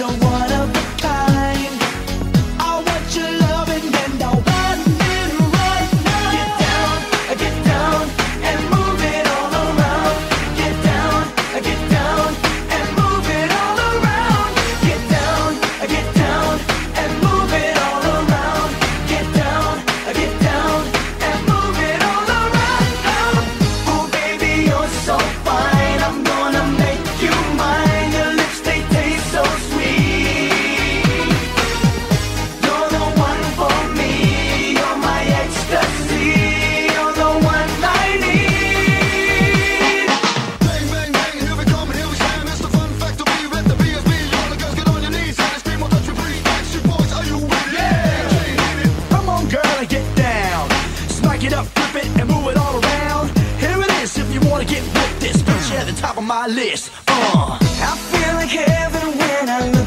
you're one of a kind. Top of my list. Uh. I feel like heaven when I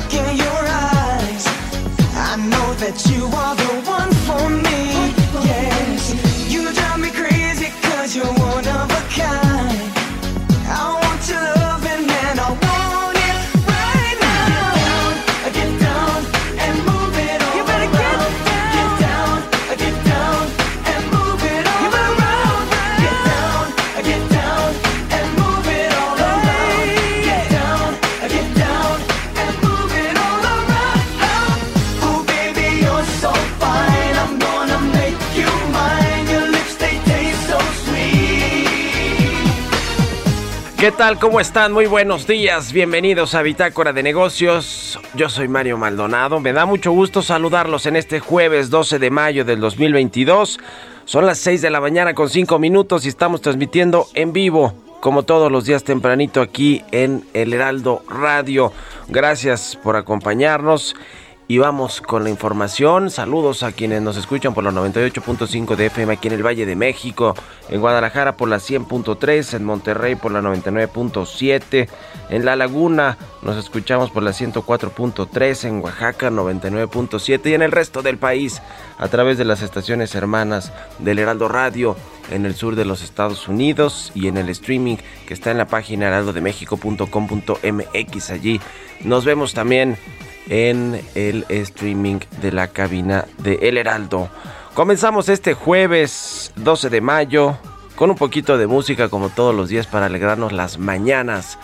¿Qué tal? ¿Cómo están? Muy buenos días. Bienvenidos a Bitácora de Negocios. Yo soy Mario Maldonado. Me da mucho gusto saludarlos en este jueves 12 de mayo del 2022. Son las 6 de la mañana con 5 minutos y estamos transmitiendo en vivo, como todos los días tempranito aquí en El Heraldo Radio. Gracias por acompañarnos. Y vamos con la información. Saludos a quienes nos escuchan por los 98.5 de FM aquí en el Valle de México, en Guadalajara por la 100.3, en Monterrey por la 99.7, en La Laguna nos escuchamos por la 104.3, en Oaxaca 99.7 y en el resto del país a través de las estaciones hermanas del Heraldo Radio en el sur de los Estados Unidos y en el streaming que está en la página heraldodemexico.com.mx. Allí nos vemos también en el streaming de la cabina de El Heraldo. Comenzamos este jueves 12 de mayo con un poquito de música como todos los días para alegrarnos las mañanas.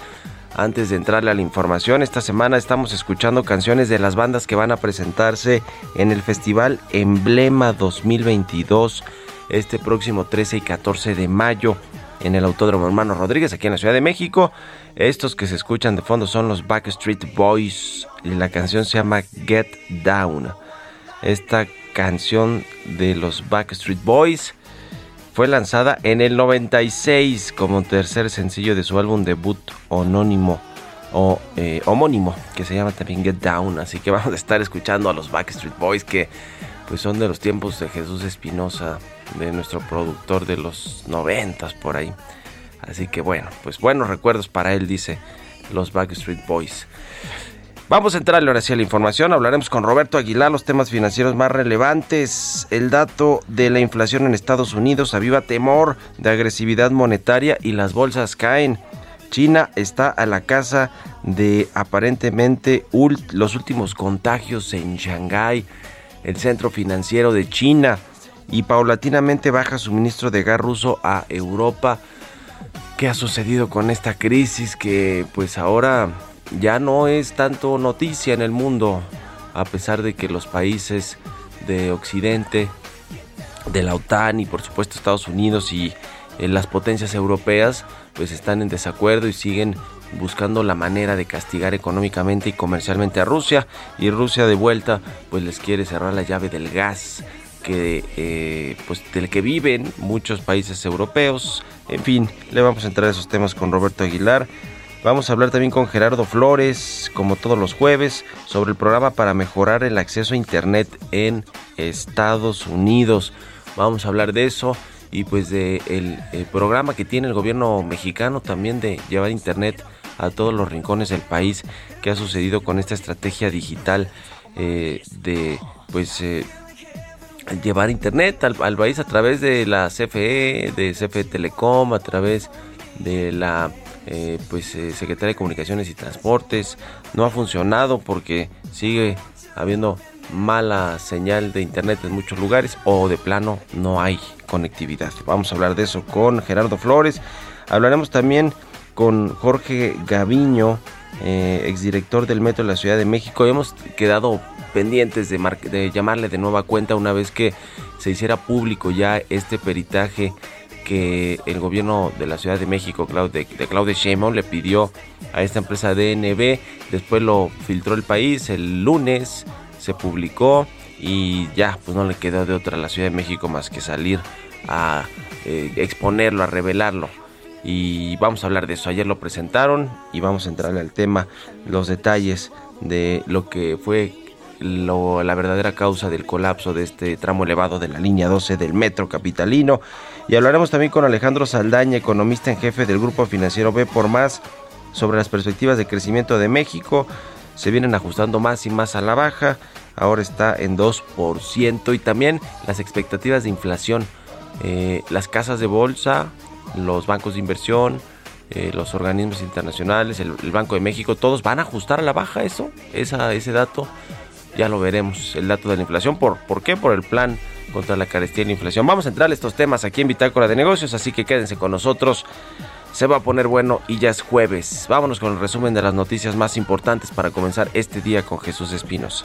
Antes de entrarle a la información, esta semana estamos escuchando canciones de las bandas que van a presentarse en el Festival Emblema 2022 este próximo 13 y 14 de mayo en el Autódromo Hermano Rodríguez, aquí en la Ciudad de México. Estos que se escuchan de fondo son los Backstreet Boys y la canción se llama Get Down. Esta canción de los Backstreet Boys fue lanzada en el 96 como tercer sencillo de su álbum debut o eh, homónimo que se llama también Get Down. Así que vamos a estar escuchando a los Backstreet Boys que pues son de los tiempos de Jesús Espinosa, de nuestro productor de los noventas por ahí. Así que bueno, pues buenos recuerdos para él, dice los Backstreet Boys. Vamos a entrarle ahora sí a la información. Hablaremos con Roberto Aguilar los temas financieros más relevantes. El dato de la inflación en Estados Unidos aviva temor de agresividad monetaria y las bolsas caen. China está a la casa de aparentemente los últimos contagios en Shanghái, el centro financiero de China, y paulatinamente baja suministro de gas ruso a Europa. ¿Qué ha sucedido con esta crisis que pues ahora ya no es tanto noticia en el mundo, a pesar de que los países de Occidente, de la OTAN y por supuesto Estados Unidos y eh, las potencias europeas pues están en desacuerdo y siguen buscando la manera de castigar económicamente y comercialmente a Rusia. Y Rusia de vuelta pues les quiere cerrar la llave del gas que eh, pues del que viven muchos países europeos. En fin, le vamos a entrar a esos temas con Roberto Aguilar. Vamos a hablar también con Gerardo Flores, como todos los jueves, sobre el programa para mejorar el acceso a Internet en Estados Unidos. Vamos a hablar de eso y pues de el, programa que tiene el gobierno mexicano también de llevar Internet a todos los rincones del país. ¿Qué ha sucedido con esta estrategia digital eh, de pues eh, llevar Internet al, país a través de la CFE, de CFE Telecom, a través de la eh, pues eh, Secretaría de Comunicaciones y Transportes. No ha funcionado porque sigue habiendo mala señal de internet en muchos lugares o de plano no hay conectividad. Vamos a hablar de eso con Gerardo Flores. Hablaremos también con Jorge Gaviño, eh, exdirector del Metro de la Ciudad de México. Hemos quedado pendientes de, llamarle de nueva cuenta una vez que se hiciera público ya este peritaje que el gobierno de la Ciudad de México, de, de Claudia Sheinbaum, le pidió a esta empresa DNB. Después lo filtró el país el lunes, se publicó y ya, pues no le quedó de otra a la Ciudad de México más que salir a eh, exponerlo, a revelarlo. Y vamos a hablar de eso. Ayer lo presentaron y vamos a entrarle al tema, los detalles de lo que fue la verdadera causa del colapso de este tramo elevado de la línea 12 del metro capitalino. Y hablaremos también con Alejandro Saldaña, economista en jefe del grupo financiero B por Más, sobre las perspectivas de crecimiento de México. Se vienen ajustando más y más a la baja. Ahora está en 2% y también las expectativas de inflación. Eh, las casas de bolsa, los bancos de inversión, eh, los organismos internacionales, el, Banco de México, todos van a ajustar a la baja eso, esa, ese dato. Ya lo veremos, el dato de la inflación. ¿Por, ¿Por qué? Por el plan contra la carestía y la inflación. Vamos a entrar a estos temas aquí en Bitácora de Negocios, así que quédense con nosotros. Se va a poner bueno y ya es jueves. Vámonos con el resumen de las noticias más importantes para comenzar este día con Jesús Espinos.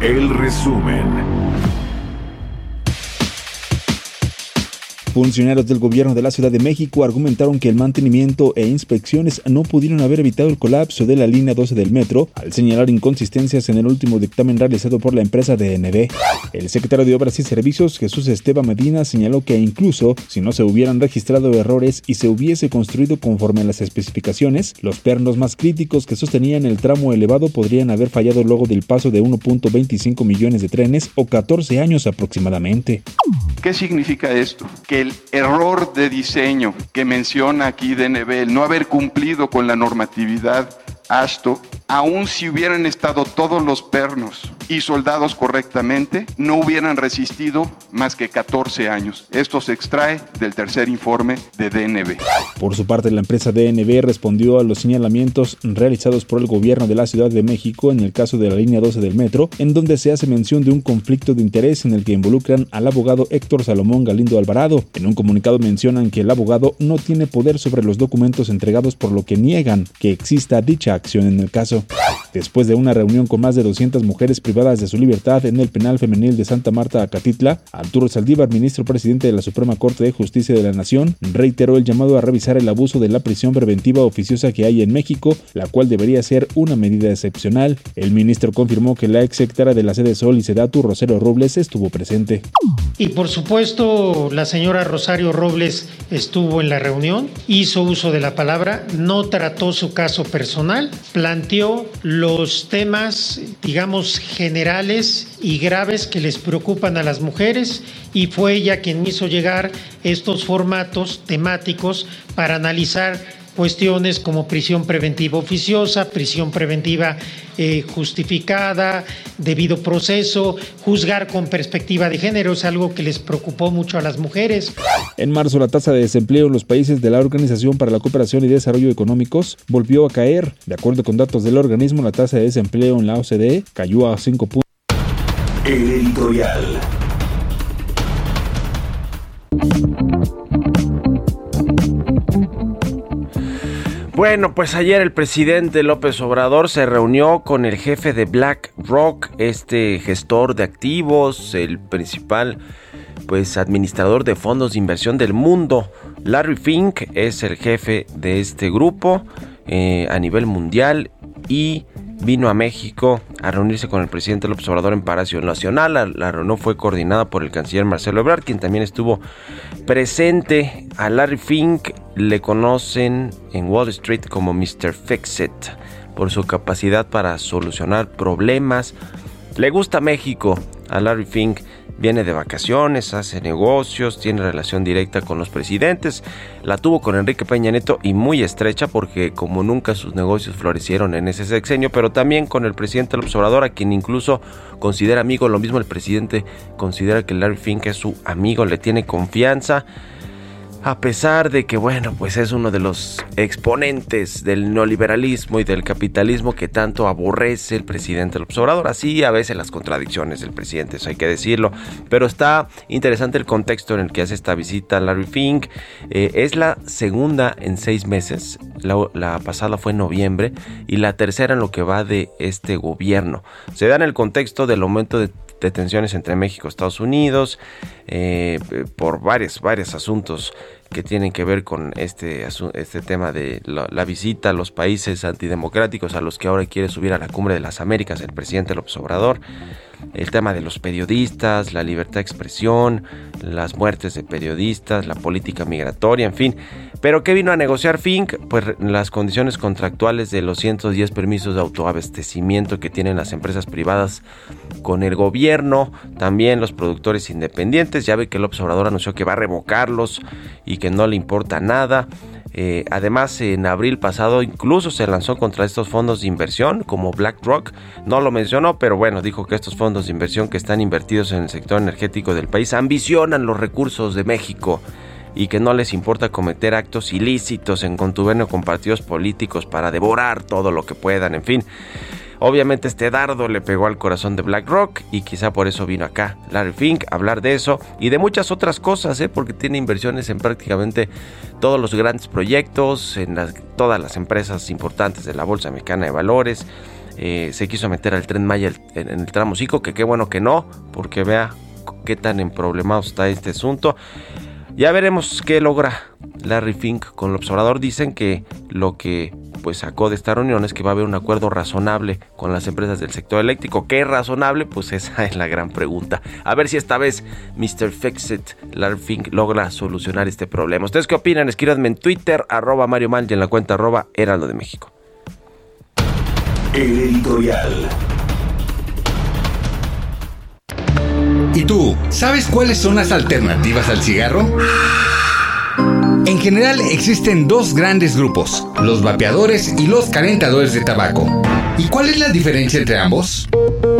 El resumen. Funcionarios del gobierno de la Ciudad de México argumentaron que el mantenimiento e inspecciones no pudieron haber evitado el colapso de la línea 12 del metro al señalar inconsistencias en el último dictamen realizado por la empresa DNB. El secretario de Obras y Servicios, Jesús Esteban Medina, señaló que incluso si no se hubieran registrado errores y se hubiese construido conforme a las especificaciones, los pernos más críticos que sostenían el tramo elevado podrían haber fallado luego del paso de 1.25 millones de trenes o 14 años aproximadamente. ¿Qué significa esto? El error de diseño que menciona aquí DNB, el no haber cumplido con la normatividad ASTO, aun si hubieran estado todos los pernos y soldados correctamente, no hubieran resistido más que 14 años. Esto se extrae del tercer informe de DNB. Por su parte, la empresa DNB respondió a los señalamientos realizados por el gobierno de la Ciudad de México en el caso de la línea 12 del metro, en donde se hace mención de un conflicto de interés en el que involucran al abogado Héctor Salomón Galindo Alvarado. En un comunicado mencionan que el abogado no tiene poder sobre los documentos entregados por lo que niegan que exista dicha acción en el caso. Después de una reunión con más de 200 mujeres privadas de su libertad en el penal femenil de Santa Marta, Acatitla, Arturo Saldívar, ministro presidente de la Suprema Corte de Justicia de la Nación, reiteró el llamado a revisar el abuso de la prisión preventiva oficiosa que hay en México, la cual debería ser una medida excepcional. El ministro confirmó que la ex secretaria de la sede Sol y Sedatu, Rosero Robles, estuvo presente. Y por supuesto, la señora Rosario Robles estuvo en la reunión, hizo uso de la palabra, no trató su caso personal, planteó los temas, digamos, generales y graves que les preocupan a las mujeres y fue ella quien hizo llegar estos formatos temáticos para analizar cuestiones como prisión preventiva oficiosa, prisión preventiva eh, justificada, debido proceso, juzgar con perspectiva de género, es algo que les preocupó mucho a las mujeres. En marzo, la tasa de desempleo en los países de la Organización para la Cooperación y Desarrollo Económicos volvió a caer. De acuerdo con datos del organismo, la tasa de desempleo en la OCDE cayó a 5 puntos. El editorial. Bueno, pues ayer el presidente López Obrador se reunió con el jefe de BlackRock, este gestor de activos, el principal pues administrador de fondos de inversión del mundo. Larry Fink es el jefe de este grupo eh, a nivel mundial y vino a México a reunirse con el presidente López Obrador en Palacio Nacional. La, reunión fue coordinada por el canciller Marcelo Ebrard, quien también estuvo presente. A Larry Fink le conocen en Wall Street como Mr. Fixit por su capacidad para solucionar problemas. Le gusta México a Larry Fink viene de vacaciones, hace negocios, tiene relación directa con los presidentes. La tuvo con Enrique Peña Neto y muy estrecha porque como nunca sus negocios florecieron en ese sexenio, pero también con el presidente López Obrador, a quien incluso considera amigo. Lo mismo el presidente considera que Larry Fink es su amigo, le tiene confianza a pesar de que, bueno, pues es uno de los exponentes del neoliberalismo y del capitalismo que tanto aborrece el presidente López Obrador. Así a veces las contradicciones del presidente, eso hay que decirlo. Pero está interesante el contexto en el que hace esta visita Larry Fink. Eh, es la segunda en seis meses. La, la, pasada fue en noviembre y la tercera en lo que va de este gobierno. Se da en el contexto del aumento de de tensiones entre México y Estados Unidos, eh, por varios, varios asuntos que tienen que ver con este, este tema de la, visita a los países antidemocráticos a los que ahora quiere subir a la cumbre de las Américas el presidente López Obrador, el tema de los periodistas, la libertad de expresión, las muertes de periodistas, la política migratoria, en fin. Pero ¿qué vino a negociar Fink? Pues las condiciones contractuales de los 110 permisos de autoabastecimiento que tienen las empresas privadas con el gobierno, también los productores independientes. Ya ve que el observador anunció que va a revocarlos y que no le importa nada. Eh, además, en abril pasado incluso se lanzó contra estos fondos de inversión como BlackRock. No lo mencionó, pero bueno, dijo que estos fondos de inversión que están invertidos en el sector energético del país ambicionan los recursos de México y que no les importa cometer actos ilícitos en contubernio con partidos políticos para devorar todo lo que puedan, en fin. Obviamente este dardo le pegó al corazón de BlackRock y quizá por eso vino acá Larry Fink a hablar de eso y de muchas otras cosas, ¿eh? porque tiene inversiones en prácticamente todos los grandes proyectos, en todas las empresas importantes de la Bolsa Mexicana de Valores. Eh, se quiso meter al tren Maya en el tramo 5, que qué bueno que no, porque vea qué tan emproblemado está este asunto. Ya veremos qué logra Larry Fink con el observador. Dicen que lo que pues sacó de esta reunión es que va a haber un acuerdo razonable con las empresas del sector eléctrico. ¿Qué es razonable? Pues esa es la gran pregunta. A ver si esta vez Mr. Fixit, Larry Fink, logra solucionar este problema. ¿Ustedes qué opinan? Escríbanme en Twitter, arroba Mario Mal y en la cuenta arroba Heraldo de México. El editorial. ¿Y tú, sabes cuáles son las alternativas al cigarro? En general existen dos grandes grupos, los vapeadores y los calentadores de tabaco. ¿Y cuál es la diferencia entre ambos?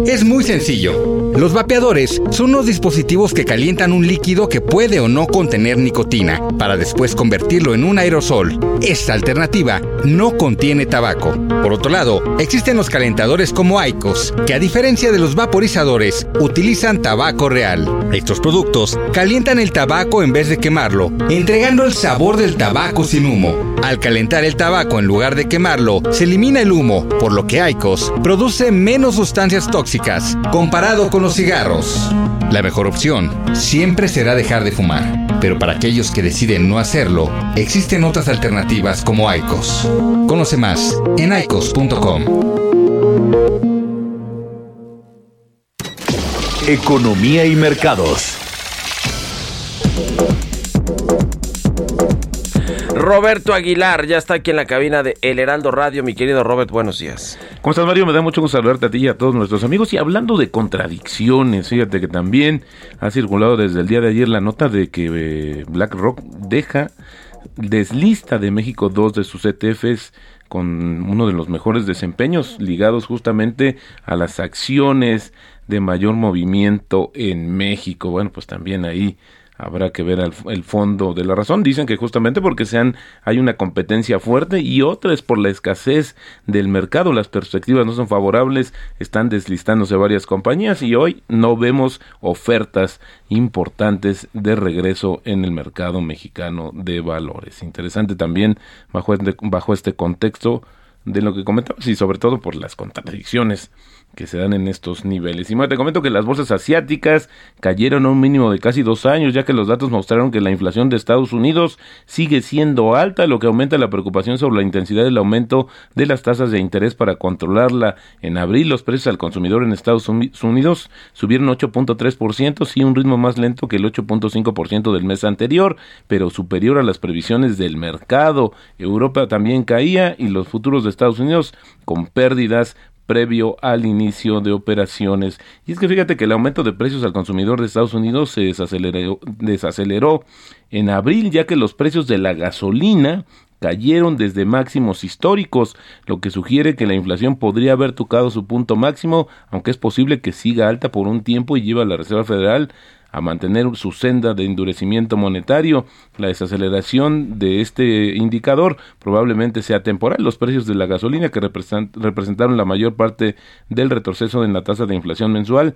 Es muy sencillo. Los vapeadores son unos dispositivos que calientan un líquido que puede o no contener nicotina para después convertirlo en un aerosol. Esta alternativa no contiene tabaco. Por otro lado, existen los calentadores como Aicos, que a diferencia de los vaporizadores, utilizan tabaco real. Estos productos calientan el tabaco en vez de quemarlo, entregando el sabor del tabaco sin humo. Al calentar el tabaco en lugar de quemarlo, se elimina el humo, por lo que Aicos produce menos sustancias tóxicas comparado con los cigarros. La mejor opción siempre será dejar de fumar, pero para aquellos que deciden no hacerlo, existen otras alternativas como Aicos. Conoce más en aicos.com. Economía y mercados. Roberto Aguilar ya está aquí en la cabina de El Heraldo Radio. Mi querido Robert, buenos días. ¿Cómo estás, Mario? Me da mucho gusto saludarte a ti y a todos nuestros amigos. Y hablando de contradicciones, fíjate que también ha circulado desde el día de ayer la nota de que eh, BlackRock deja, deslista de México dos de sus ETFs con uno de los mejores desempeños ligados justamente a las acciones de mayor movimiento en México. Bueno, pues también ahí habrá que ver el, fondo de la razón. Dicen que justamente porque sean, hay una competencia fuerte y otra es por la escasez del mercado. Las perspectivas no son favorables, están deslistándose varias compañías y hoy no vemos ofertas importantes de regreso en el mercado mexicano de valores. Interesante también bajo este, bajo este contexto de lo que comentamos y sobre todo por las contradicciones que se dan en estos niveles. Y más te comento que las bolsas asiáticas cayeron a un mínimo de casi dos años, ya que los datos mostraron que la inflación de Estados Unidos sigue siendo alta, lo que aumenta la preocupación sobre la intensidad del aumento de las tasas de interés para controlarla. En abril, los precios al consumidor en Estados Unidos subieron 8.3%, sí un ritmo más lento que el 8.5% del mes anterior, pero superior a las previsiones del mercado. Europa también caía y los futuros de Estados Unidos con pérdidas previo al inicio de operaciones. Y es que fíjate que el aumento de precios al consumidor de Estados Unidos se desaceleró, en abril, ya que los precios de la gasolina cayeron desde máximos históricos, lo que sugiere que la inflación podría haber tocado su punto máximo, aunque es posible que siga alta por un tiempo y lleva a la Reserva Federal a mantener su senda de endurecimiento monetario. La desaceleración de este indicador probablemente sea temporal. Los precios de la gasolina, que representaron la mayor parte del retroceso en la tasa de inflación mensual,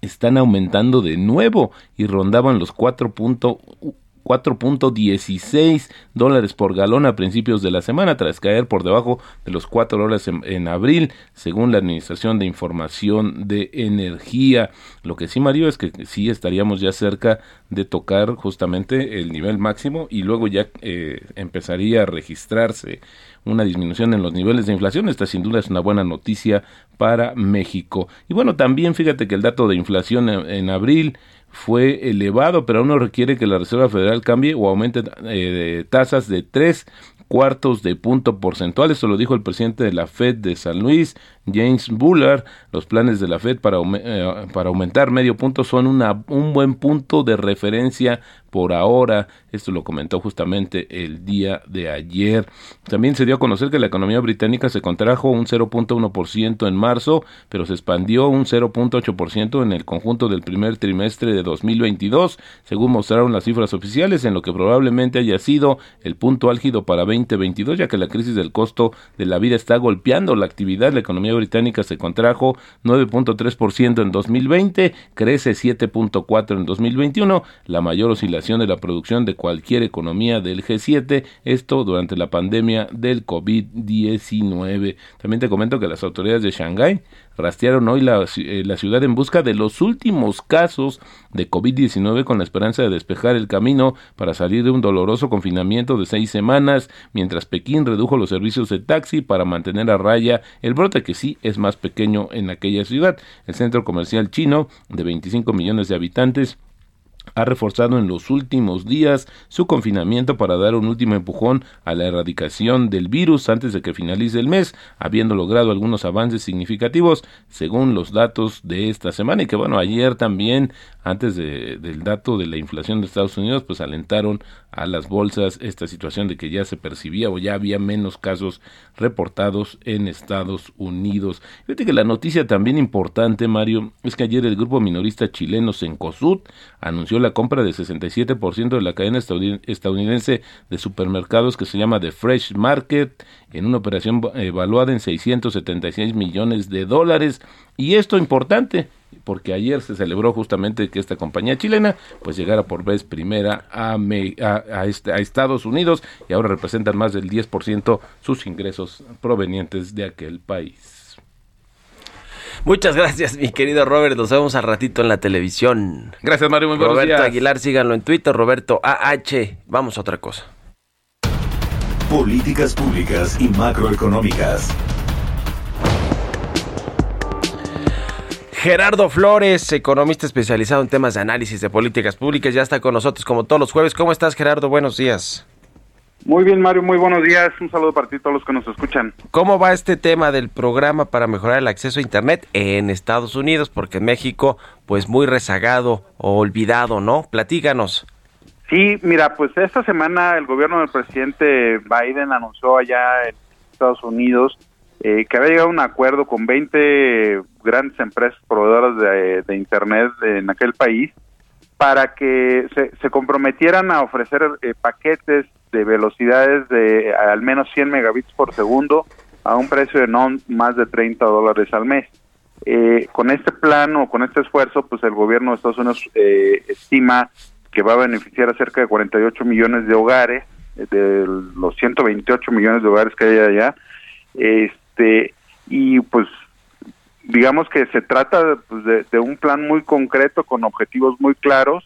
están aumentando de nuevo y rondaban los 4.1 4.16 dólares por galón a principios de la semana, tras caer por debajo de los 4 dólares en, abril, según la Administración de Información de Energía. Lo que sí, Mario, es que sí estaríamos ya cerca de tocar justamente el nivel máximo y luego ya eh, empezaría a registrarse una disminución en los niveles de inflación. Esta sin duda es una buena noticia para México. Y bueno, también fíjate que el dato de inflación en abril fue elevado, pero aún no requiere que la Reserva Federal cambie o aumente eh, tasas de tres cuartos de punto porcentual. Esto lo dijo el presidente de la Fed de San Luis, James Bullard. Los planes de la Fed para, eh, para aumentar medio punto son una, un buen punto de referencia por ahora. Esto lo comentó justamente el día de ayer. También se dio a conocer que la economía británica se contrajo un 0.1% en marzo, pero se expandió un 0.8% en el conjunto del primer trimestre de 2022, según mostraron las cifras oficiales, en lo que probablemente haya sido el punto álgido para 2022, ya que la crisis del costo de la vida está golpeando la actividad. La economía británica se contrajo 9.3% en 2020, crece 7.4 en 2021, la mayor oscilación de la producción de cualquier economía del G7, esto durante la pandemia del COVID-19. También te comento que las autoridades de Shanghái rastrearon hoy la, eh, la, ciudad en busca de los últimos casos de COVID-19 con la esperanza de despejar el camino para salir de un doloroso confinamiento de seis semanas, mientras Pekín redujo los servicios de taxi para mantener a raya el brote que sí es más pequeño en aquella ciudad. El centro comercial chino, de 25 millones de habitantes, ha reforzado en los últimos días su confinamiento para dar un último empujón a la erradicación del virus antes de que finalice el mes, habiendo logrado algunos avances significativos según los datos de esta semana y que bueno, ayer también antes de, del dato de la inflación de Estados Unidos, pues alentaron a las bolsas esta situación de que ya se percibía o ya había menos casos reportados en Estados Unidos. Fíjate que la noticia también importante, Mario, es que ayer el grupo minorista chileno Sencosud anunció la compra de 67% de la cadena estadounidense de supermercados que se llama The Fresh Market en una operación evaluada en 676 millones de dólares. Y esto importante, porque ayer se celebró justamente que esta compañía chilena pues llegara por vez primera a, a, este, a, Estados Unidos y ahora representan más del 10% sus ingresos provenientes de aquel país. Muchas gracias, mi querido Robert. Nos vemos al ratito en la televisión. Gracias, Mario. Muy buenos Roberto Aguilar, síganlo en Twitter. Roberto AH. Vamos a otra cosa. Políticas públicas y macroeconómicas. Gerardo Flores, economista especializado en temas de análisis de políticas públicas, ya está con nosotros como todos los jueves. ¿Cómo estás, Gerardo? Buenos días. Muy bien, Mario, muy buenos días. Un saludo para ti todos los que nos escuchan. ¿Cómo va este tema del programa para mejorar el acceso a Internet en Estados Unidos? Porque en México, pues muy rezagado o olvidado, ¿no? Platíganos. Sí, mira, pues esta semana el gobierno del presidente Biden anunció allá en Estados Unidos eh, que había llegado a un acuerdo con 20 grandes empresas proveedoras de, Internet en aquel país para que se, comprometieran a ofrecer eh, paquetes de velocidades de al menos 100 megabits por segundo a un precio de no más de 30 dólares al mes. Eh, con este plan o con este esfuerzo, pues el gobierno de Estados Unidos estima que va a beneficiar a cerca de 48 millones de hogares, de los 128 millones de hogares que hay allá. Este, y pues digamos que se trata pues, de, de un plan muy concreto con objetivos muy claros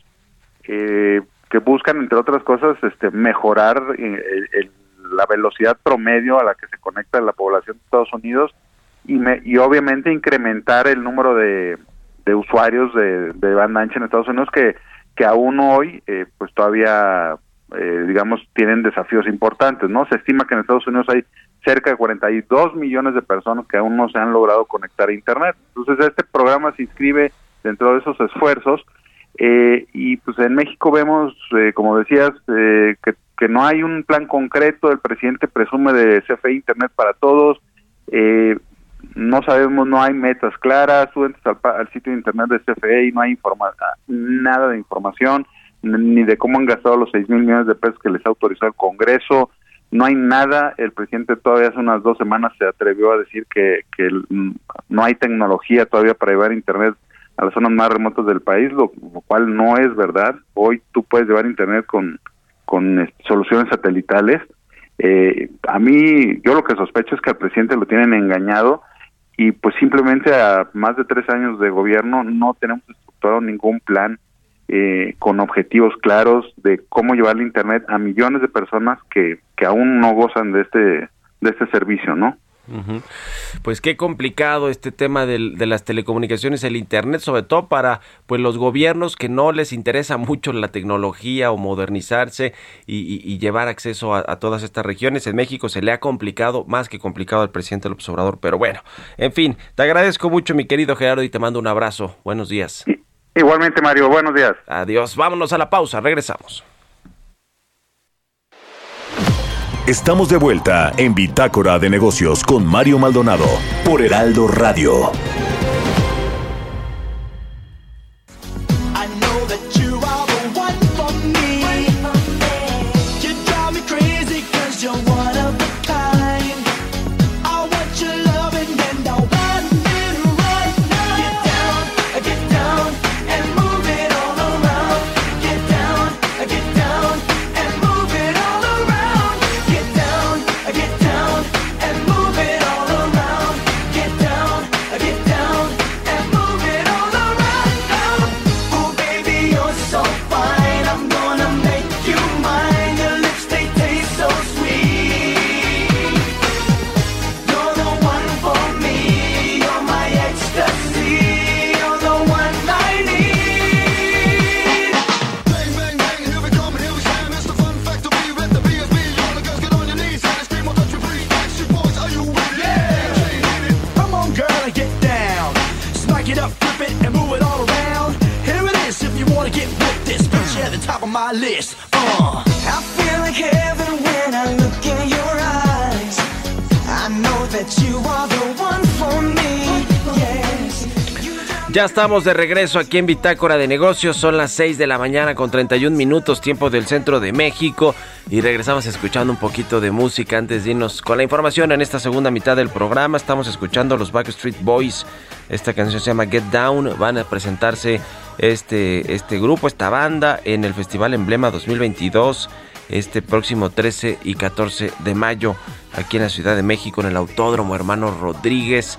eh, que buscan, entre otras cosas, este, mejorar eh, el- la velocidad promedio a la que se conecta la población de Estados Unidos y, me- y obviamente incrementar el número de, de usuarios de, de banda ancha en Estados Unidos que, que aún hoy eh, pues todavía eh, digamos tienen desafíos importantes no se estima que en Estados Unidos hay cerca de 42 millones de personas que aún no se han logrado conectar a internet. Entonces este programa se inscribe dentro de esos esfuerzos eh, y pues en México vemos, eh, como decías, eh, que, no hay un plan concreto, el presidente presume de CFE Internet para todos, eh, no sabemos, no hay metas claras, tú entras al, al sitio de Internet de CFE y no hay informa nada de información, ni de cómo han gastado los 6 mil millones de pesos que les ha autorizado el Congreso, no hay nada, el presidente todavía hace unas dos semanas se atrevió a decir que, que mm, no hay tecnología todavía para llevar Internet a las zonas más remotas del país, lo, cual no es verdad. Hoy tú puedes llevar internet con, con eh, soluciones satelitales. Eh, a mí, yo lo que sospecho es que al presidente lo tienen engañado y pues simplemente a más de tres años de gobierno no tenemos estructurado ningún plan eh, con objetivos claros de cómo llevar el internet a millones de personas que, que aún no gozan de este de este servicio, ¿no? Pues qué complicado este tema del- de las telecomunicaciones, el internet, sobre todo para pues los gobiernos que no les interesa mucho la tecnología o modernizarse y, y- y llevar acceso a, a todas estas regiones. En México se le ha complicado, más que complicado al presidente López Obrador, pero bueno, en fin, te agradezco mucho mi querido Gerardo y te mando un abrazo. Buenos días. Igualmente, Mario, buenos días. Adiós, vámonos a la pausa, regresamos. Estamos de vuelta en Bitácora de Negocios con Mario Maldonado por Heraldo Radio. Estamos de regreso aquí en Bitácora de Negocios. Son las 6 de la mañana con 31 minutos, tiempo del centro de México. Y regresamos escuchando un poquito de música antes de irnos con la información en esta segunda mitad del programa. Estamos escuchando los Backstreet Boys. Esta canción se llama Get Down. Van a presentarse este, este grupo, esta banda, en el Festival Emblema 2022. Este próximo 13 y 14 de mayo, aquí en la Ciudad de México, en el Autódromo Hermano Rodríguez.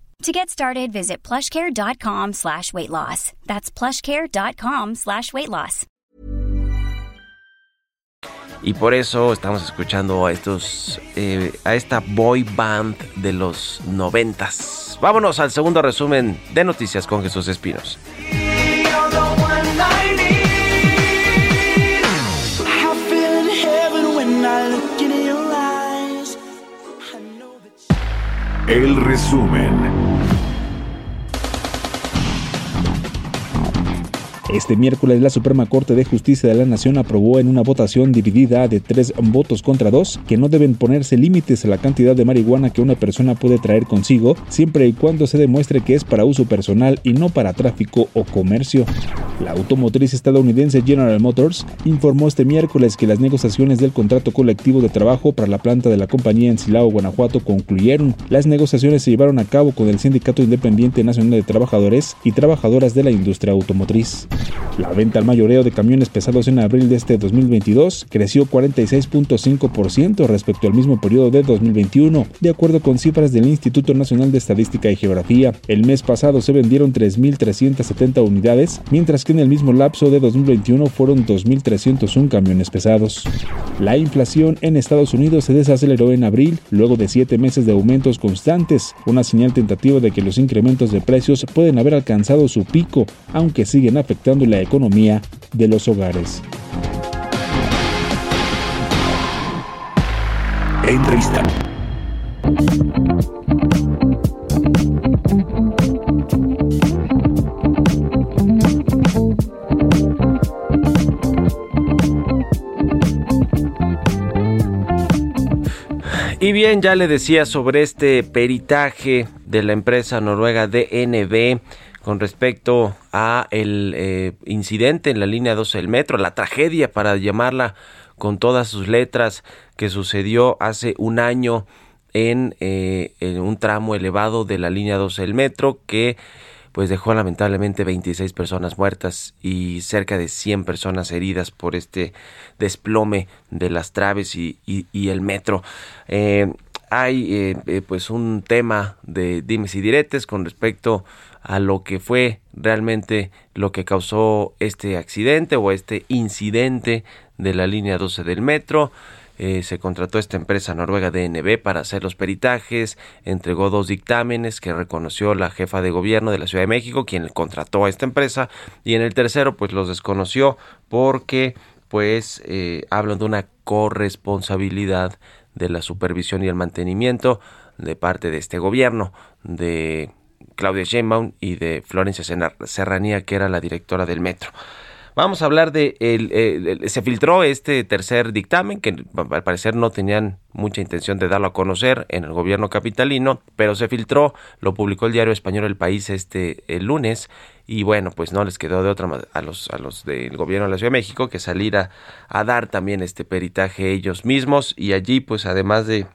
To get started, visit plushcare.com slash weight loss. That's plushcare.com slash weight loss. Y por eso estamos escuchando a estos eh, a esta boy band de los noventas. Vámonos al segundo resumen de noticias con Jesús Espinos. You're the Este miércoles la Suprema Corte de Justicia de la Nación aprobó en una votación dividida de tres votos contra dos que no deben ponerse límites a la cantidad de marihuana que una persona puede traer consigo siempre y cuando se demuestre que es para uso personal y no para tráfico o comercio. La automotriz estadounidense General Motors informó este miércoles que las negociaciones del contrato colectivo de trabajo para la planta de la compañía en Silao, Guanajuato concluyeron. Las negociaciones se llevaron a cabo con el Sindicato Independiente Nacional de Trabajadores y Trabajadoras de la Industria Automotriz. La venta al mayoreo de camiones pesados en abril de este 2022 creció 46.5% respecto al mismo periodo de 2021, de acuerdo con cifras del Instituto Nacional de Estadística y Geografía. El mes pasado se vendieron 3.370 unidades, mientras que en el mismo lapso de 2021 fueron 2.301 camiones pesados. La inflación en Estados Unidos se desaceleró en abril, luego de siete meses de aumentos constantes, una señal tentativa de que los incrementos de precios pueden haber alcanzado su pico, aunque siguen afectando la economía de los hogares. Entrevista. Y bien, ya le decía sobre este peritaje de la empresa noruega DNB con respecto a el eh, incidente en la línea 12 del metro, la tragedia para llamarla con todas sus letras que sucedió hace un año en, eh, un tramo elevado de la línea 12 del metro que pues dejó lamentablemente 26 personas muertas y cerca de 100 personas heridas por este desplome de las traves y, el metro. Eh, hay eh, pues un tema de dimes y diretes con respecto a lo que fue realmente lo que causó este accidente o este incidente de la línea 12 del metro. Eh, se contrató esta empresa noruega DNB para hacer los peritajes, entregó dos dictámenes que reconoció la jefa de gobierno de la Ciudad de México, quien contrató a esta empresa, y en el tercero pues los desconoció porque pues eh, hablan de una corresponsabilidad de la supervisión y el mantenimiento de parte de este gobierno, de Claudia Sheinbaum y de Florencia Serranía, que era la directora del metro. Vamos a hablar de el, se filtró este tercer dictamen que al parecer no tenían mucha intención de darlo a conocer en el gobierno capitalino, pero se filtró, lo publicó el diario español El País este el lunes y bueno, pues no les quedó de otra a los a los del gobierno de la Ciudad de México que salir a, a dar también este peritaje ellos mismos y allí pues además de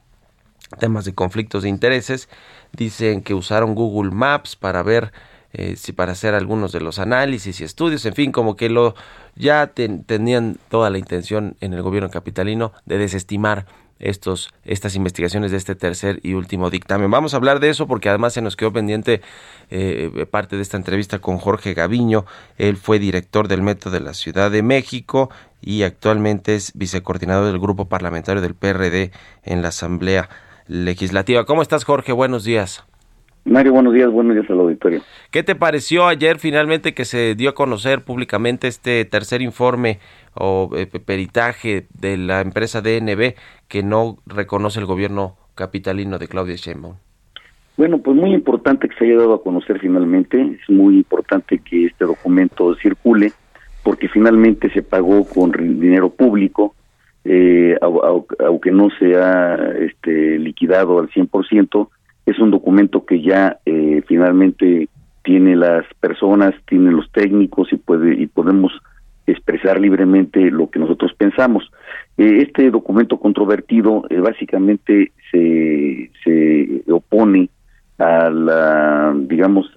temas de conflictos de intereses, dicen que usaron Google Maps para ver eh, si para hacer algunos de los análisis y estudios, en fin, como que lo ya tenían toda la intención en el gobierno capitalino de desestimar estos, estas investigaciones de este tercer y último dictamen. Vamos a hablar de eso porque además se nos quedó pendiente eh, parte de esta entrevista con Jorge Gaviño. Él fue director del Metro de la Ciudad de México y actualmente es vicecoordinador del grupo parlamentario del PRD en la Asamblea Legislativa. ¿Cómo estás, Jorge? Buenos días. Mario, buenos días, buenos días al auditorio. ¿Qué te pareció ayer finalmente que se dio a conocer públicamente este tercer informe o eh, peritaje de la empresa DNB que no reconoce el gobierno capitalino de Claudia Sheinbaum? Bueno, pues muy importante que se haya dado a conocer finalmente, es muy importante que este documento circule porque finalmente se pagó con dinero público, eh, aunque no se ha este, liquidado al 100%, es un documento que ya eh, finalmente tiene las personas, tiene los técnicos y puede y podemos expresar libremente lo que nosotros pensamos. Eh, este documento controvertido eh, básicamente se, se opone a la, digamos,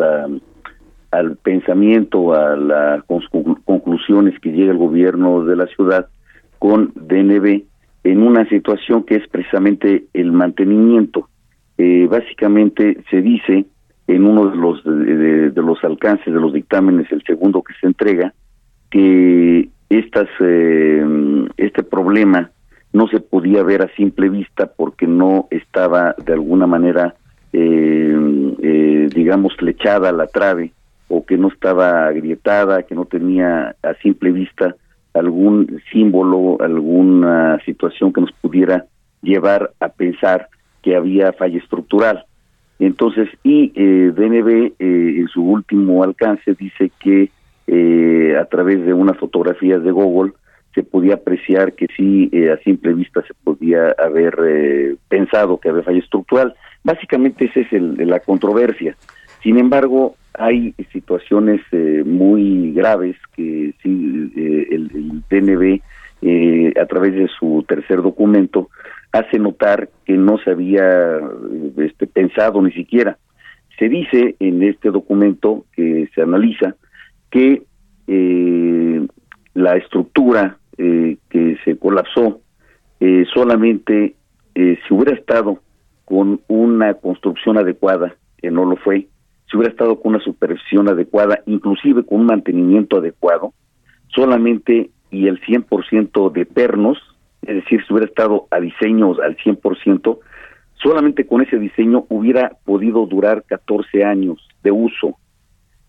al pensamiento, a las conclusiones que llega el gobierno de la ciudad con DNB en una situación que es precisamente el mantenimiento. Eh, básicamente se dice en uno de los de, los alcances de los dictámenes, el segundo que se entrega, que estas eh, este problema no se podía ver a simple vista porque no estaba de alguna manera, eh, digamos, flechada la trave o que no estaba agrietada, que no tenía a simple vista algún símbolo, alguna situación que nos pudiera llevar a pensar que había falla estructural. Entonces, y eh, DNB eh, en su último alcance dice que eh, a través de unas fotografías de Google se podía apreciar que sí, eh, a simple vista se podía haber eh, pensado que había falla estructural. Básicamente esa es el, la controversia. Sin embargo, hay situaciones eh, muy graves que sí eh, el, el DNB eh, a través de su tercer documento hace notar que no se había eh, este, pensado ni siquiera. Se dice en este documento que se analiza que eh, la estructura que se colapsó solamente si hubiera estado con una construcción adecuada, que no lo fue, si hubiera estado con una supervisión adecuada, inclusive con un mantenimiento adecuado, solamente y el 100% de pernos, es decir, si hubiera estado a diseños al 100%, solamente con ese diseño hubiera podido durar 14 años de uso.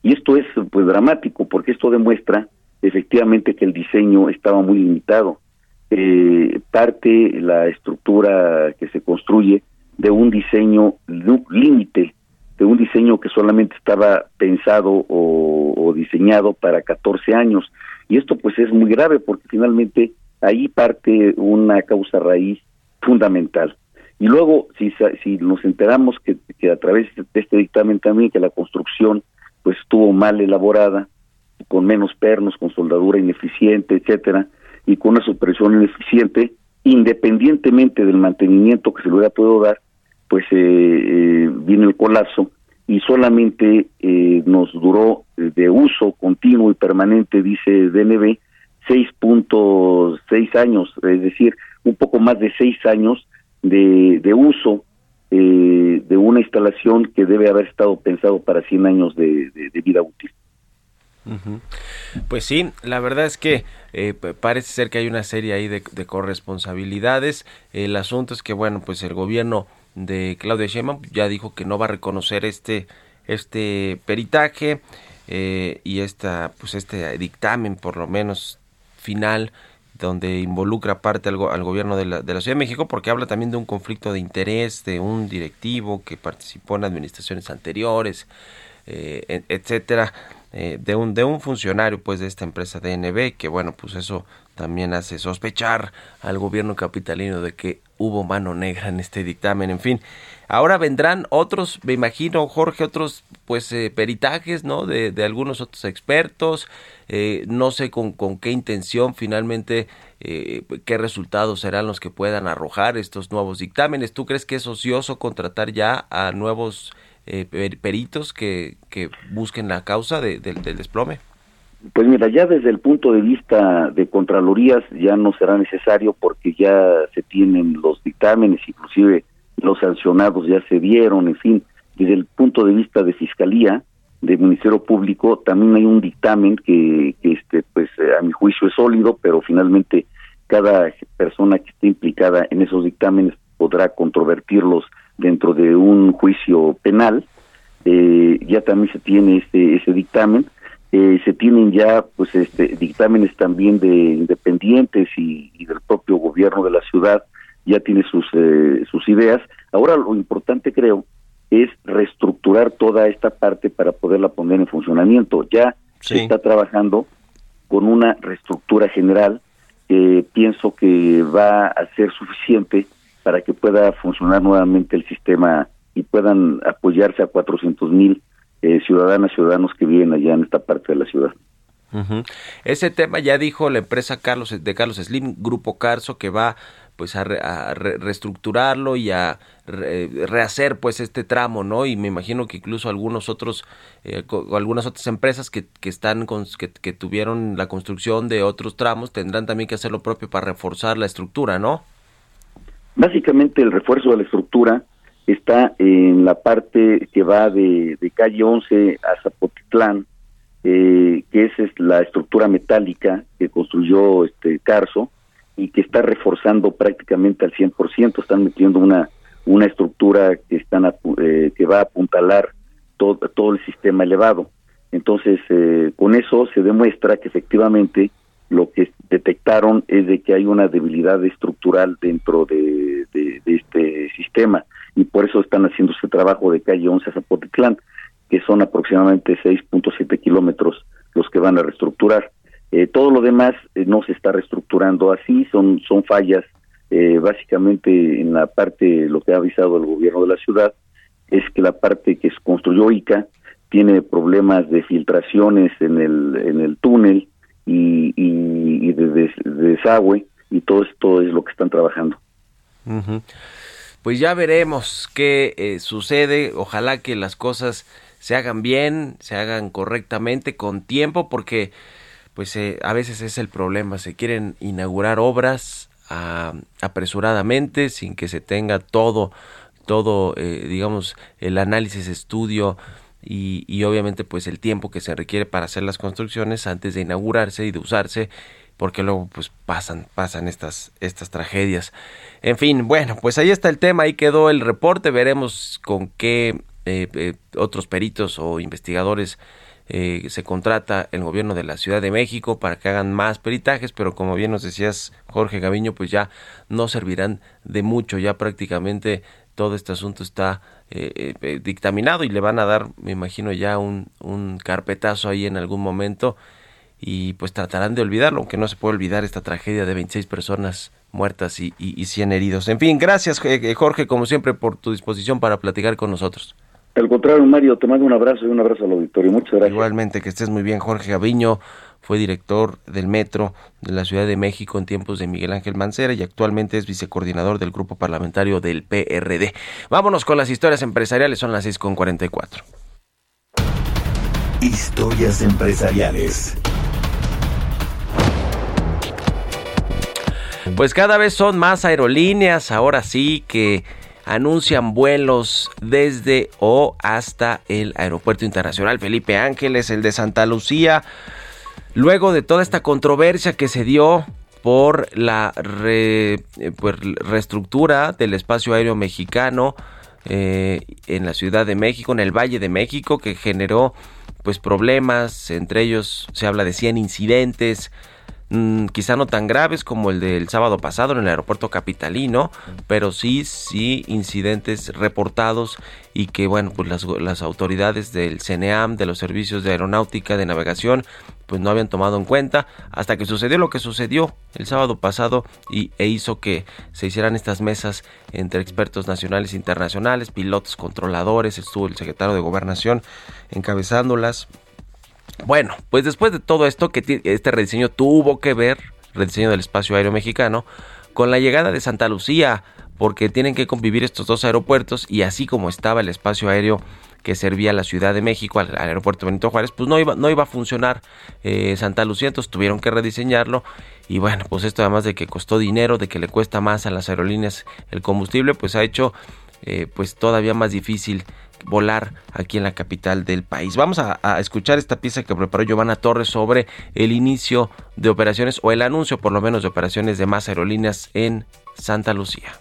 Y esto es pues dramático porque esto demuestra efectivamente que el diseño estaba muy limitado. Eh, parte la estructura que se construye de un diseño límite, de un diseño que solamente estaba pensado o, o diseñado para 14 años. Y esto pues es muy grave porque finalmente ahí parte una causa raíz fundamental. Y luego, si, si nos enteramos que, que a través de este dictamen también que la construcción pues estuvo mal elaborada, con menos pernos, con soldadura ineficiente, etcétera, y con una supervisión ineficiente, independientemente del mantenimiento que se le hubiera podido dar, pues eh, eh, viene el colapso y solamente eh, nos duró de uso continuo y permanente, dice DNB, 6.6 años, es decir, un poco más de 6 años de, de uso eh, de una instalación que debe haber estado pensado para 100 años de, de, vida útil. Pues sí, la verdad es que eh, parece ser que hay una serie ahí de, corresponsabilidades. El asunto es que, bueno, pues el gobierno de Claudia Sheinbaum ya dijo que no va a reconocer este este peritaje eh, y esta pues este dictamen por lo menos final donde involucra parte al, al gobierno de la, de la, Ciudad de México, porque habla también de un conflicto de interés de un directivo que participó en administraciones anteriores, eh, etcétera, eh, de un de un funcionario pues de esta empresa DNB, que bueno, pues eso también hace sospechar al gobierno capitalino de que hubo mano negra en este dictamen, en fin. Ahora vendrán otros, me imagino, Jorge, otros pues eh, peritajes, ¿no? De, de, algunos otros expertos, eh, no sé con, con, qué intención finalmente, eh, qué resultados serán los que puedan arrojar estos nuevos dictámenes. ¿Tú crees que es ocioso contratar ya a nuevos eh, peritos que, que busquen la causa de, de, del desplome? Pues mira, ya desde el punto de vista de Contralorías ya no será necesario porque ya se tienen los dictámenes, inclusive los sancionados ya se dieron, en fin, desde el punto de vista de Fiscalía, de Ministerio Público, también hay un dictamen que, que este, pues a mi juicio es sólido, pero finalmente cada persona que esté implicada en esos dictámenes podrá controvertirlos dentro de un juicio penal. Eh, ya también se tiene este ese dictamen eh, se tienen ya pues este dictámenes también de independientes y, y, del propio gobierno de la ciudad ya tiene sus eh, sus ideas ahora lo importante creo es reestructurar toda esta parte para poderla poner en funcionamiento ya sí. se está trabajando con una reestructura general que pienso que va a ser suficiente para que pueda funcionar nuevamente el sistema y puedan apoyarse a 400 mil eh, ciudadanas, ciudadanos que viven allá en esta parte de la ciudad. Uh -huh. Ese tema ya dijo la empresa Carlos de Carlos Slim, Grupo Carso, que va pues a, re, a re, reestructurarlo y a re, rehacer pues este tramo, ¿no? Y me imagino que incluso algunos otros, eh, algunas otras empresas que, que están con, que, que tuvieron la construcción de otros tramos tendrán también que hacer lo propio para reforzar la estructura, ¿no? Básicamente el refuerzo de la estructura está en la parte que va de, calle 11 a Zapotitlán, eh, que esa es la estructura metálica que construyó este Carso y que está reforzando prácticamente al 100%, están metiendo una una estructura que están eh, que va a apuntalar todo, todo el sistema elevado. Entonces, eh, con eso se demuestra que efectivamente lo que detectaron es de que hay una debilidad estructural dentro de, de, de este sistema y por eso están haciendo ese trabajo de calle 11 a Zapotitlán, que son aproximadamente 6.7 kilómetros los que van a reestructurar. Eh, todo lo demás eh, no se está reestructurando así, son, son fallas eh, básicamente en la parte, lo que ha avisado el gobierno de la ciudad, es que la parte que se construyó ICA tiene problemas de filtraciones en el, en el túnel y, y, y de, des- de desagüe y todo esto es lo que están trabajando. Ujú. Pues ya veremos qué eh, sucede. Ojalá que las cosas se hagan bien, se hagan correctamente, con tiempo, porque pues eh, a veces es el problema. Se quieren inaugurar obras ah, apresuradamente, sin que se tenga todo, todo, eh, digamos, el análisis, estudio y, y obviamente pues el tiempo que se requiere para hacer las construcciones antes de inaugurarse y de usarse porque luego pues pasan pasan estas estas tragedias. En fin bueno pues ahí está el tema ahí quedó el reporte veremos con qué eh, eh, otros peritos o investigadores eh, se contrata el gobierno de la Ciudad de México para que hagan más peritajes, pero como bien nos decías Jorge Gaviño, pues ya no servirán de mucho, ya prácticamente todo este asunto está eh, dictaminado y le van a dar, me imagino, ya un, un carpetazo ahí en algún momento y pues tratarán de olvidarlo, aunque no se puede olvidar esta tragedia de 26 personas muertas y, y, y 100 heridos. En fin, gracias eh, Jorge, como siempre, por tu disposición para platicar con nosotros. Al contrario, Mario, te mando un abrazo y un abrazo al auditorio. Muchas gracias. Igualmente, que estés muy bien. Jorge Gaviño fue director del Metro de la Ciudad de México en tiempos de Miguel Ángel Mancera y actualmente es vicecoordinador del grupo parlamentario del PRD. Vámonos con las historias empresariales, son las 6.44. Historias empresariales. Pues cada vez son más aerolíneas, ahora sí que anuncian vuelos desde o hasta el Aeropuerto Internacional Felipe Ángeles, el de Santa Lucía. Luego de toda esta controversia que se dio por la eh, reestructura del espacio aéreo mexicano eh, en la Ciudad de México, en el Valle de México, que generó pues problemas, entre ellos se habla de 100 incidentes, mm, quizá no tan graves como el del sábado pasado en el aeropuerto capitalino, pero sí, sí incidentes reportados y que bueno, pues las, las autoridades del CNEAM, de los servicios de aeronáutica, de navegación, pues no habían tomado en cuenta hasta que sucedió lo que sucedió el sábado pasado y, e hizo que se hicieran estas mesas entre expertos nacionales e internacionales, pilotos, controladores, estuvo el secretario de gobernación encabezándolas. Bueno, pues después de todo esto, que este rediseño tuvo que ver, rediseño del espacio aéreo mexicano, con la llegada de Santa Lucía, porque tienen que convivir estos dos aeropuertos y así como estaba el espacio aéreo que servía a la Ciudad de México, al, aeropuerto Benito Juárez, pues no iba, no iba a funcionar eh, Santa Lucía, entonces tuvieron que rediseñarlo y bueno, pues esto además de que costó dinero, de que le cuesta más a las aerolíneas el combustible, pues ha hecho eh, pues todavía más difícil volar aquí en la capital del país. Vamos a, escuchar esta pieza que preparó Giovanna Torres sobre el inicio de operaciones o el anuncio por lo menos de operaciones de más aerolíneas en Santa Lucía.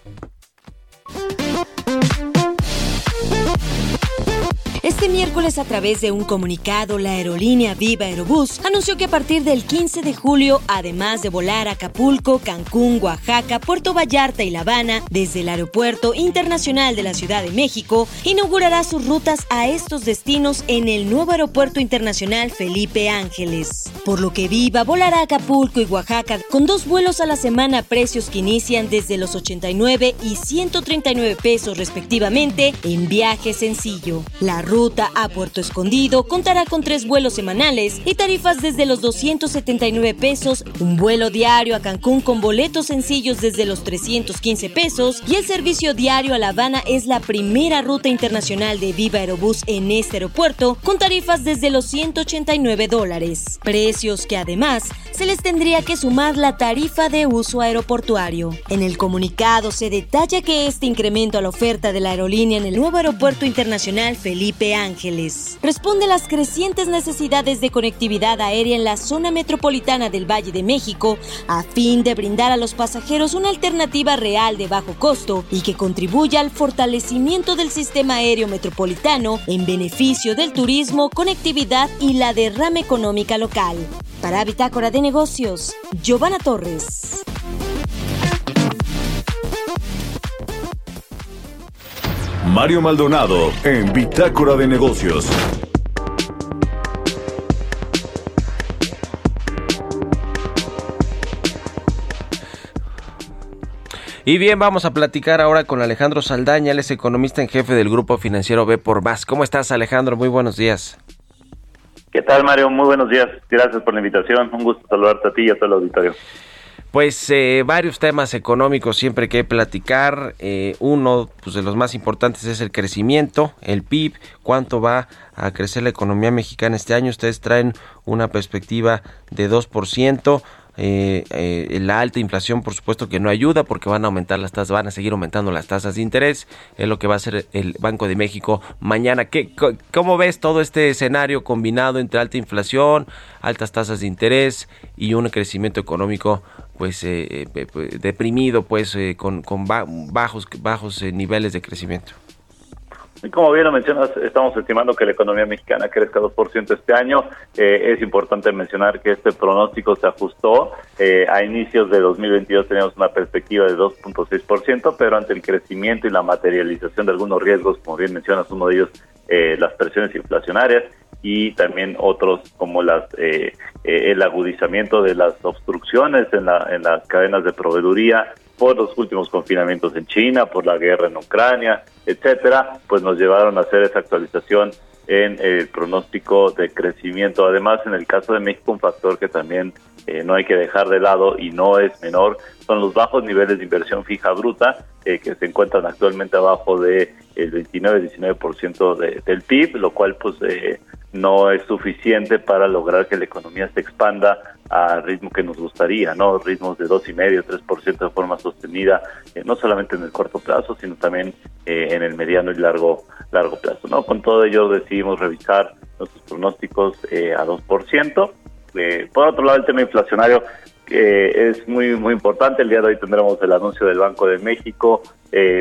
Este miércoles, a través de un comunicado, la aerolínea Viva Aerobús anunció que a partir del 15 de julio, además de volar a Acapulco, Cancún, Oaxaca, Puerto Vallarta y La Habana, desde el Aeropuerto Internacional de la Ciudad de México, inaugurará sus rutas a estos destinos en el nuevo Aeropuerto Internacional Felipe Ángeles. Por lo que Viva volará a Acapulco y Oaxaca con dos vuelos a la semana a precios que inician desde los 89 y 139 pesos respectivamente en viaje sencillo. La ruta a Puerto Escondido contará con tres vuelos semanales y tarifas desde los 279 pesos, un vuelo diario a Cancún con boletos sencillos desde los 315 pesos y el servicio diario a La Habana es la primera ruta internacional de Viva Aerobús en este aeropuerto con tarifas desde los 189 dólares, precios que además se les tendría que sumar la tarifa de uso aeroportuario. En el comunicado se detalla que este incremento a la oferta de la aerolínea en el nuevo aeropuerto internacional Felipe Ángeles. Responde a las crecientes necesidades de conectividad aérea en la zona metropolitana del Valle de México a fin de brindar a los pasajeros una alternativa real de bajo costo y que contribuya al fortalecimiento del sistema aéreo metropolitano en beneficio del turismo, conectividad y la derrama económica local. Para Bitácora de Negocios, Giovanna Torres. Mario Maldonado en Bitácora de Negocios. Y bien, vamos a platicar ahora con Alejandro Saldaña, él es economista en jefe del grupo financiero B por Más. ¿Cómo estás, Alejandro? Muy buenos días. ¿Qué tal, Mario? Muy buenos días. Gracias por la invitación. Un gusto saludarte a ti y a todo el auditorio. Pues eh, varios temas económicos siempre que platicar. Eh, uno pues, de los más importantes es el crecimiento, el PIB, cuánto va a crecer la economía mexicana este año. Ustedes traen una perspectiva de 2%. Eh, eh, la alta inflación, por supuesto que no ayuda porque van a aumentar las tasas, van a seguir aumentando las tasas de interés. Es lo que va a hacer el Banco de México mañana. ¿Qué, ¿Cómo ves todo este escenario combinado entre alta inflación, altas tasas de interés y un crecimiento económico pues eh, pues, deprimido, pues con, con bajos, bajos niveles de crecimiento? Como bien lo mencionas, estamos estimando que la economía mexicana crezca 2% este año. Eh, es importante mencionar que este pronóstico se ajustó. Eh, a inicios de 2022 teníamos una perspectiva de 2.6%, pero ante el crecimiento y la materialización de algunos riesgos, como bien mencionas, uno de ellos eh, las presiones inflacionarias y también otros como las el agudizamiento de las obstrucciones en, la, en las cadenas de proveeduría por los últimos confinamientos en China, por la guerra en Ucrania, etcétera, pues nos llevaron a hacer esa actualización en el pronóstico de crecimiento. Además, en el caso de México, un factor que también eh, no hay que dejar de lado y no es menor son los bajos niveles de inversión fija bruta eh, que se encuentran actualmente abajo de el 29-19% de, del PIB, lo cual pues eh, no es suficiente para lograr que la economía se expanda al ritmo que nos gustaría, ¿no? Ritmos de 2,5, 3% de forma sostenida, eh, no solamente en el corto plazo, sino también eh, en el mediano y largo largo plazo, ¿no? Con todo ello decidimos revisar nuestros pronósticos eh, a 2%. por otro lado, el tema inflacionario es muy muy importante. El día de hoy tendremos el anuncio del Banco de México,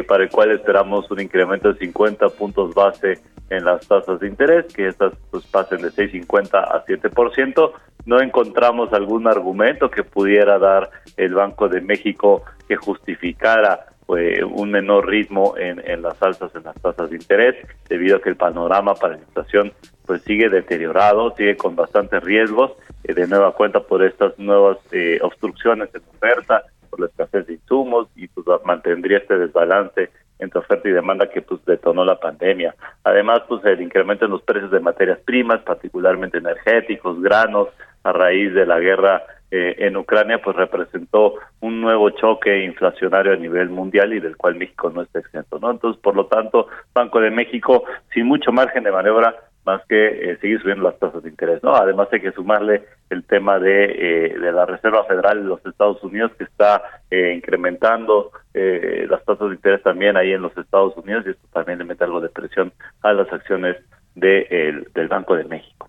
para el cual esperamos un incremento de 50 puntos base en las tasas de interés, que estas pues, pasen de 6,50 a 7%. No encontramos algún argumento que pudiera dar el Banco de México que justificara pues, un menor ritmo en, en las alzas en las tasas de interés, debido a que el panorama para la inflación pues sigue deteriorado, sigue con bastantes riesgos, eh, de nueva cuenta por estas nuevas eh, obstrucciones en oferta, por la escasez de insumos y pues mantendría este desbalance entre oferta y demanda que pues detonó la pandemia. Además, pues el incremento en los precios de materias primas, particularmente energéticos, granos, a raíz de la guerra eh, en Ucrania, pues representó un nuevo choque inflacionario a nivel mundial y del cual México no está exento, ¿no? Entonces, por lo tanto, Banco de México, sin mucho margen de maniobra, más que eh, seguir subiendo las tasas de interés, ¿no? Además hay que sumarle el tema de, eh, la Reserva Federal de los Estados Unidos que está eh, incrementando las tasas de interés también ahí en los Estados Unidos y esto también le mete algo de presión a las acciones de, del Banco de México.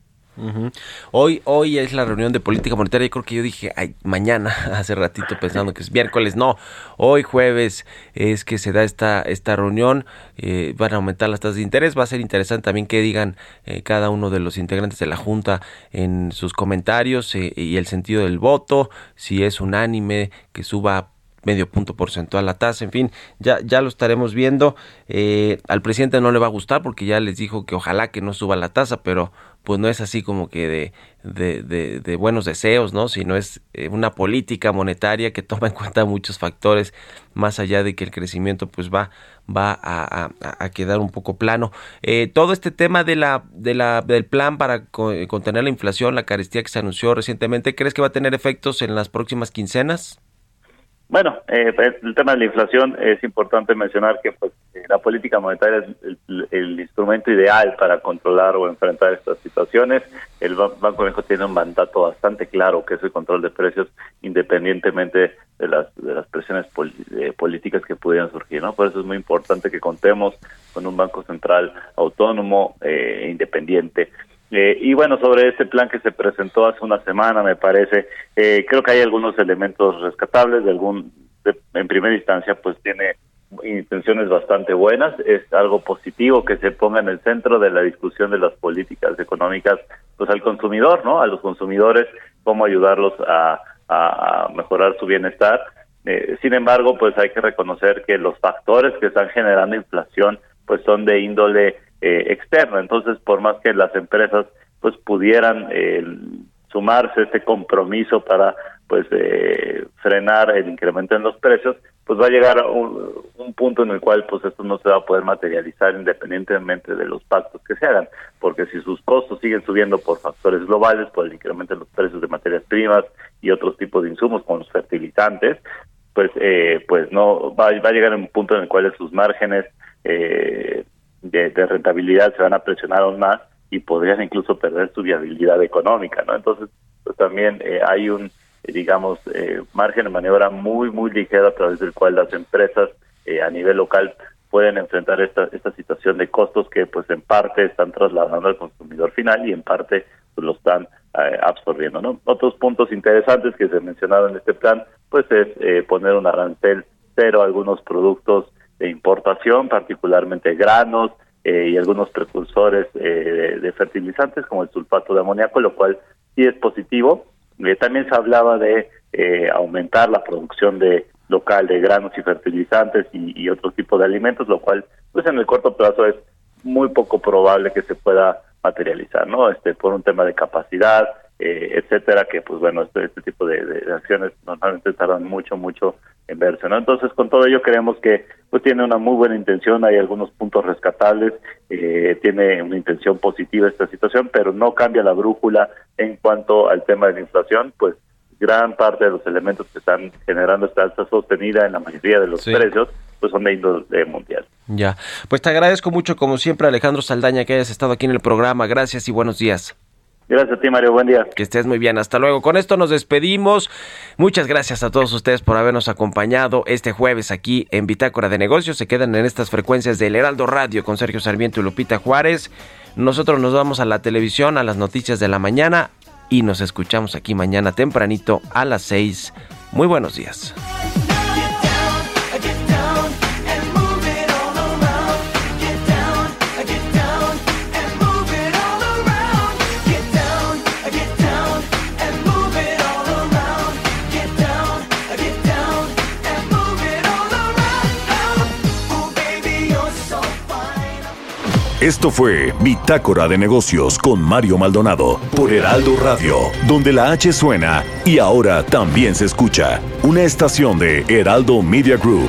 Hoy, hoy es la reunión de política monetaria. Yo creo que yo dije mañana, hace ratito pensando que es miércoles. No, hoy jueves es que se da esta, esta reunión. Eh, van a aumentar las tasas de interés. Va a ser interesante también que digan eh, cada uno de los integrantes de la Junta en sus comentarios eh, y el sentido del voto. Si es unánime, que suba medio punto porcentual la tasa, en fin, ya, ya lo estaremos viendo. al presidente no le va a gustar porque ya les dijo que ojalá que no suba la tasa, pero pues no es así como que de, de, de, buenos deseos, ¿no? Sino es eh, una política monetaria que toma en cuenta muchos factores, más allá de que el crecimiento pues va, va a, a, quedar un poco plano. Eh, todo este tema de la, de la, del plan para contener la inflación, la carestía que se anunció recientemente, ¿crees que va a tener efectos en las próximas quincenas? Bueno, eh, pues, el tema de la inflación es importante mencionar que pues, eh, la política monetaria es el, instrumento ideal para controlar o enfrentar estas situaciones. El Banco de México tiene un mandato bastante claro que es el control de precios independientemente de las, de las presiones eh, políticas que pudieran surgir. ¿no? Por eso es muy importante que contemos con un Banco Central autónomo e independiente. Eh, y bueno, sobre este plan que se presentó hace una semana, me parece, eh, creo que hay algunos elementos rescatables, de algún, en primera instancia, pues tiene intenciones bastante buenas, es algo positivo que se ponga en el centro de la discusión de las políticas económicas, pues al consumidor, ¿no? A los consumidores, cómo ayudarlos a, a, mejorar su bienestar. Eh, sin embargo, pues hay que reconocer que los factores que están generando inflación, pues son de índole eh, externa. Entonces, por más que las empresas pues pudieran eh, sumarse a este compromiso para pues eh, frenar el incremento en los precios, pues va a llegar a un, un, punto en el cual pues esto no se va a poder materializar independientemente de los pactos que se hagan, porque si sus costos siguen subiendo por factores globales, por el incremento en los precios de materias primas y otros tipos de insumos como los fertilizantes, pues eh, pues no va, va a llegar a un punto en el cual sus márgenes eh, de, rentabilidad se van a presionar aún más y podrían incluso perder su viabilidad económica, ¿no? Entonces, pues también eh, hay un, digamos, eh, margen de maniobra muy, muy ligero a través del cual las empresas eh, a nivel local pueden enfrentar esta, esta situación de costos que, pues, en parte están trasladando al consumidor final y en parte pues, lo están eh, absorbiendo, ¿no? Otros puntos interesantes que se mencionaron en este plan, pues, es eh, poner un arancel cero a algunos productos de importación, particularmente granos, eh, y algunos precursores eh, de, fertilizantes como el sulfato de amoníaco, lo cual sí es positivo. Eh, también se hablaba de eh, aumentar la producción de local de granos y fertilizantes y, y otro tipo de alimentos, lo cual pues en el corto plazo es muy poco probable que se pueda materializar, ¿no? Este por un tema de capacidad, eh, etcétera, que pues bueno, este, este tipo de, de, acciones normalmente tardan mucho, mucho verse, ¿no? Entonces, con todo ello creemos que pues tiene una muy buena intención, hay algunos puntos rescatables, eh, tiene una intención positiva esta situación, pero no cambia la brújula en cuanto al tema de la inflación, pues gran parte de los elementos que están generando esta alza sostenida en la mayoría de los sí. precios, pues son de índole mundial. Ya, pues te agradezco mucho como siempre Alejandro Saldaña que hayas estado aquí en el programa, gracias y buenos días. Gracias a ti, Mario. Buen día. Que estés muy bien. Hasta luego. Con esto nos despedimos. Muchas gracias a todos ustedes por habernos acompañado este jueves aquí en Bitácora de Negocios. Se quedan en estas frecuencias del Heraldo Radio con Sergio Sarmiento y Lupita Juárez. Nosotros nos vamos a la televisión, a las noticias de la mañana y nos escuchamos aquí mañana tempranito a las 6. Muy buenos días. Esto fue Bitácora de Negocios con Mario Maldonado por Heraldo Radio, donde la H suena y ahora también se escucha. Una estación de Heraldo Media Group.